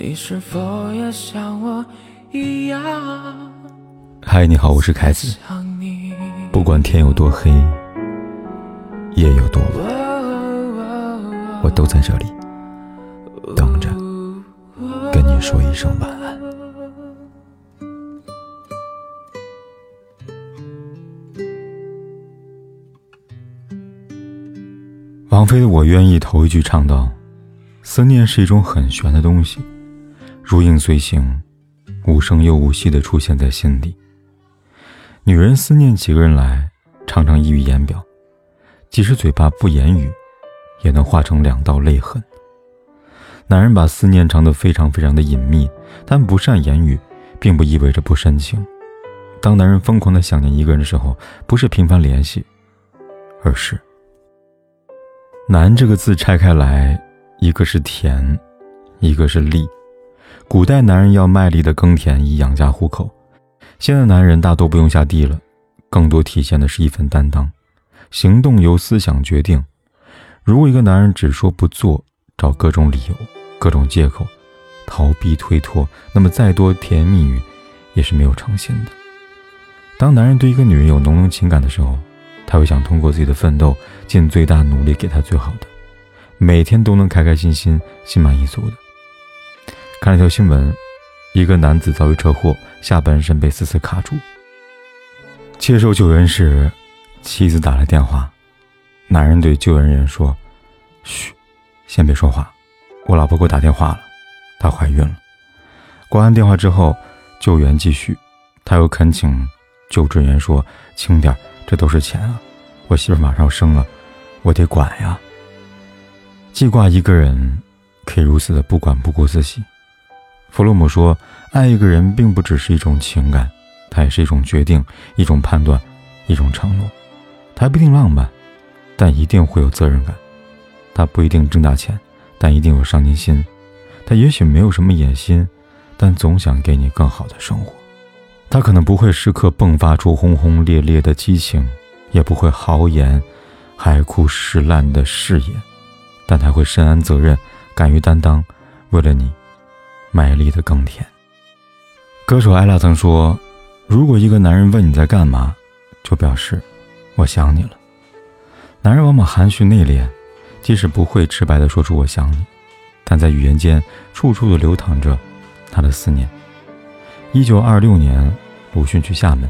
你是否也像我一样？嗨，你好，我是凯子。不管天有多黑，夜有多晚，我都在这里等着跟你说一声晚安。王菲的《我愿意》头一句唱道：“思念是一种很玄的东西。”如影随形，无声又无息地出现在心底。女人思念几个人来，常常溢于言表，即使嘴巴不言语，也能化成两道泪痕。男人把思念藏得非常非常的隐秘，但不善言语，并不意味着不深情。当男人疯狂的想念一个人的时候，不是频繁联系，而是“难”这个字拆开来，一个是甜，一个是力。古代男人要卖力的耕田以养家糊口，现在男人大多不用下地了，更多体现的是一份担当，行动由思想决定。如果一个男人只说不做，找各种理由、各种借口，逃避推脱，那么再多甜言蜜语也是没有诚信的。当男人对一个女人有浓浓情感的时候，他会想通过自己的奋斗，尽最大努力给她最好的，每天都能开开心心、心满意足的。看了条新闻，一个男子遭遇车祸，下半身被死死卡住。接受救援时，妻子打来电话，男人对救援人员说：“嘘，先别说话，我老婆给我打电话了，她怀孕了。”挂完电话之后，救援继续，他又恳请救治员说：“轻点，这都是钱啊，我媳妇马上要生了，我得管呀。”记挂一个人，可以如此的不管不顾自己。弗洛姆说：“爱一个人并不只是一种情感，它也是一种决定、一种判断、一种承诺。它不一定浪漫，但一定会有责任感；它不一定挣大钱，但一定有上进心；它也许没有什么野心，但总想给你更好的生活。它可能不会时刻迸发出轰轰烈烈的激情，也不会豪言海枯石烂的誓言，但他会深谙责任，敢于担当，为了你。”卖力的耕田。歌手艾拉曾说：“如果一个男人问你在干嘛，就表示我想你了。”男人往往含蓄内敛，即使不会直白的说出“我想你”，但在语言间处处的流淌着他的思念。一九二六年，鲁迅去厦门，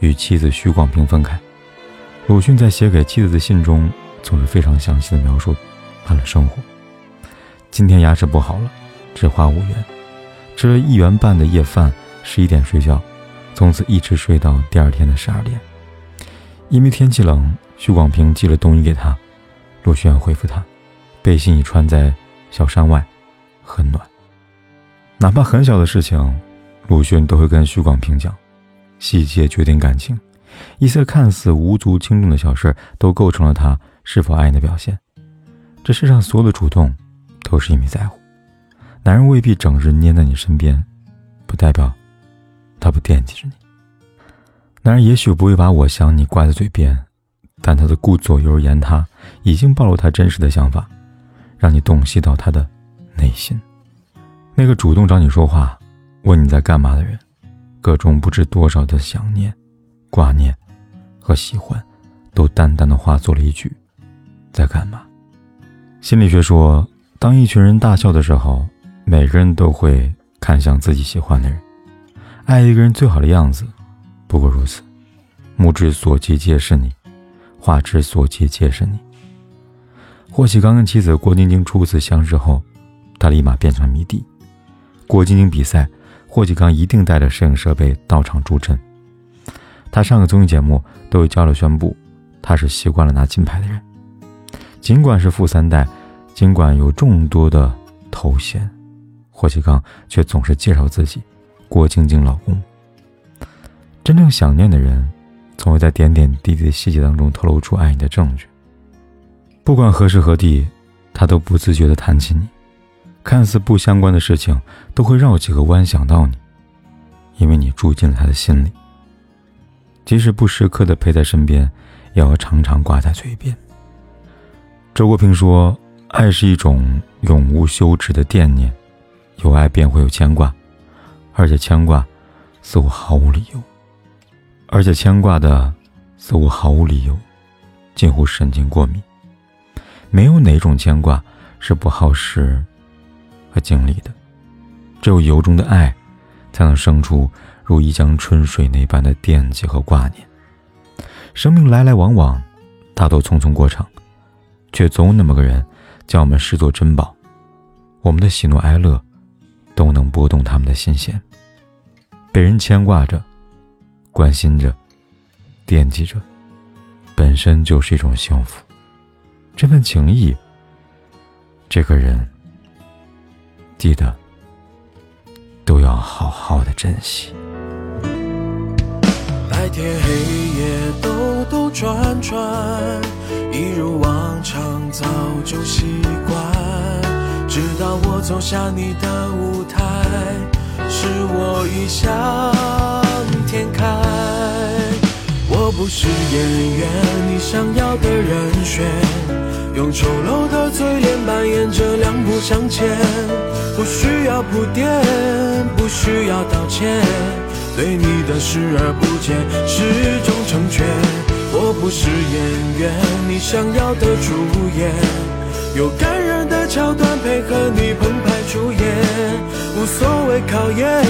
与妻子徐广平分开。鲁迅在写给妻子的信中，总是非常详细的描述他的生活。今天牙齿不好了。只花五元，吃了一元半的夜饭，十一点睡觉，从此一直睡到第二天的十二点。因为天气冷，徐广平寄了冬衣给他，陆迅回复他：“背心已穿在小山外，很暖。”哪怕很小的事情，鲁迅都会跟徐广平讲，细节决定感情，一些看似无足轻重的小事，都构成了他是否爱你的表现。这世上所有的主动，都是因为在乎。男人未必整日黏在你身边，不代表他不惦记着你。男人也许不会把我想你挂在嘴边，但他的顾左右而言他，已经暴露他真实的想法，让你洞悉到他的内心。那个主动找你说话、问你在干嘛的人，各种不知多少的想念、挂念和喜欢，都淡淡的化作了一句：“在干嘛？”心理学说，当一群人大笑的时候。每个人都会看向自己喜欢的人，爱一个人最好的样子，不过如此。目之所及皆是你，画之所及皆是你。霍启刚跟妻子郭晶晶初次相识后，他立马变成迷弟。郭晶晶比赛，霍启刚一定带着摄影设备到场助阵。他上个综艺节目都有交流宣布，他是习惯了拿金牌的人。尽管是富三代，尽管有众多的头衔。霍启刚却总是介绍自己，郭晶晶老公。真正想念的人，总会在点点滴滴的细节当中透露出爱你的证据。不管何时何地，他都不自觉地谈起你，看似不相关的事情，都会绕几个弯想到你，因为你住进了他的心里。即使不时刻的陪在身边，也要常常挂在嘴边。周国平说：“爱是一种永无休止的惦念。”有爱便会有牵挂，而且牵挂似乎毫无理由，而且牵挂的似乎毫无理由，近乎神经过敏。没有哪种牵挂是不耗时和精力的，只有由衷的爱，才能生出如一江春水那般的惦记和挂念。生命来来往往，大多匆匆过场，却总有那么个人，将我们视作珍宝。我们的喜怒哀乐，都能拨动他们的心弦。被人牵挂着，关心着，惦记着，本身就是一种幸福。这份情谊，这个人，记得都要好好的珍惜。白天黑夜兜兜转转，一如往常，早就习惯。直到我走下你的舞台，是我异想天开。我不是演员，你想要的人选，用丑陋的嘴脸扮演着两不相欠。不需要铺垫，不需要道歉，对你的视而不见是种成全。我不是演员，你想要的主演。有感人的桥段配合你澎湃出演，无所谓考验，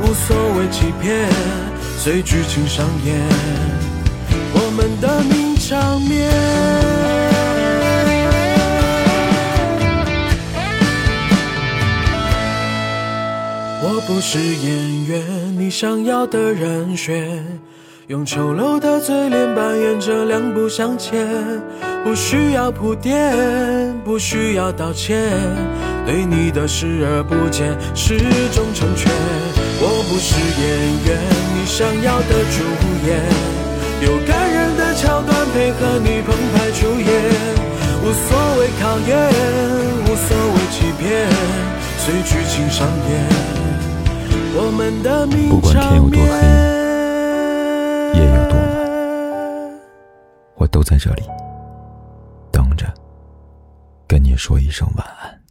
无所谓欺骗，随剧情上演，我们的名场面。我不是演员，你想要的人选。用丑陋的嘴脸扮演着两不相欠，不需要铺垫，不需要道歉，对你的视而不见是种成全。我不是演员，你想要的主演，有感人的桥段配合你澎湃出演，无所谓考验，无所谓欺骗，随剧情上演，我们的名场面。都在这里，说一声晚安。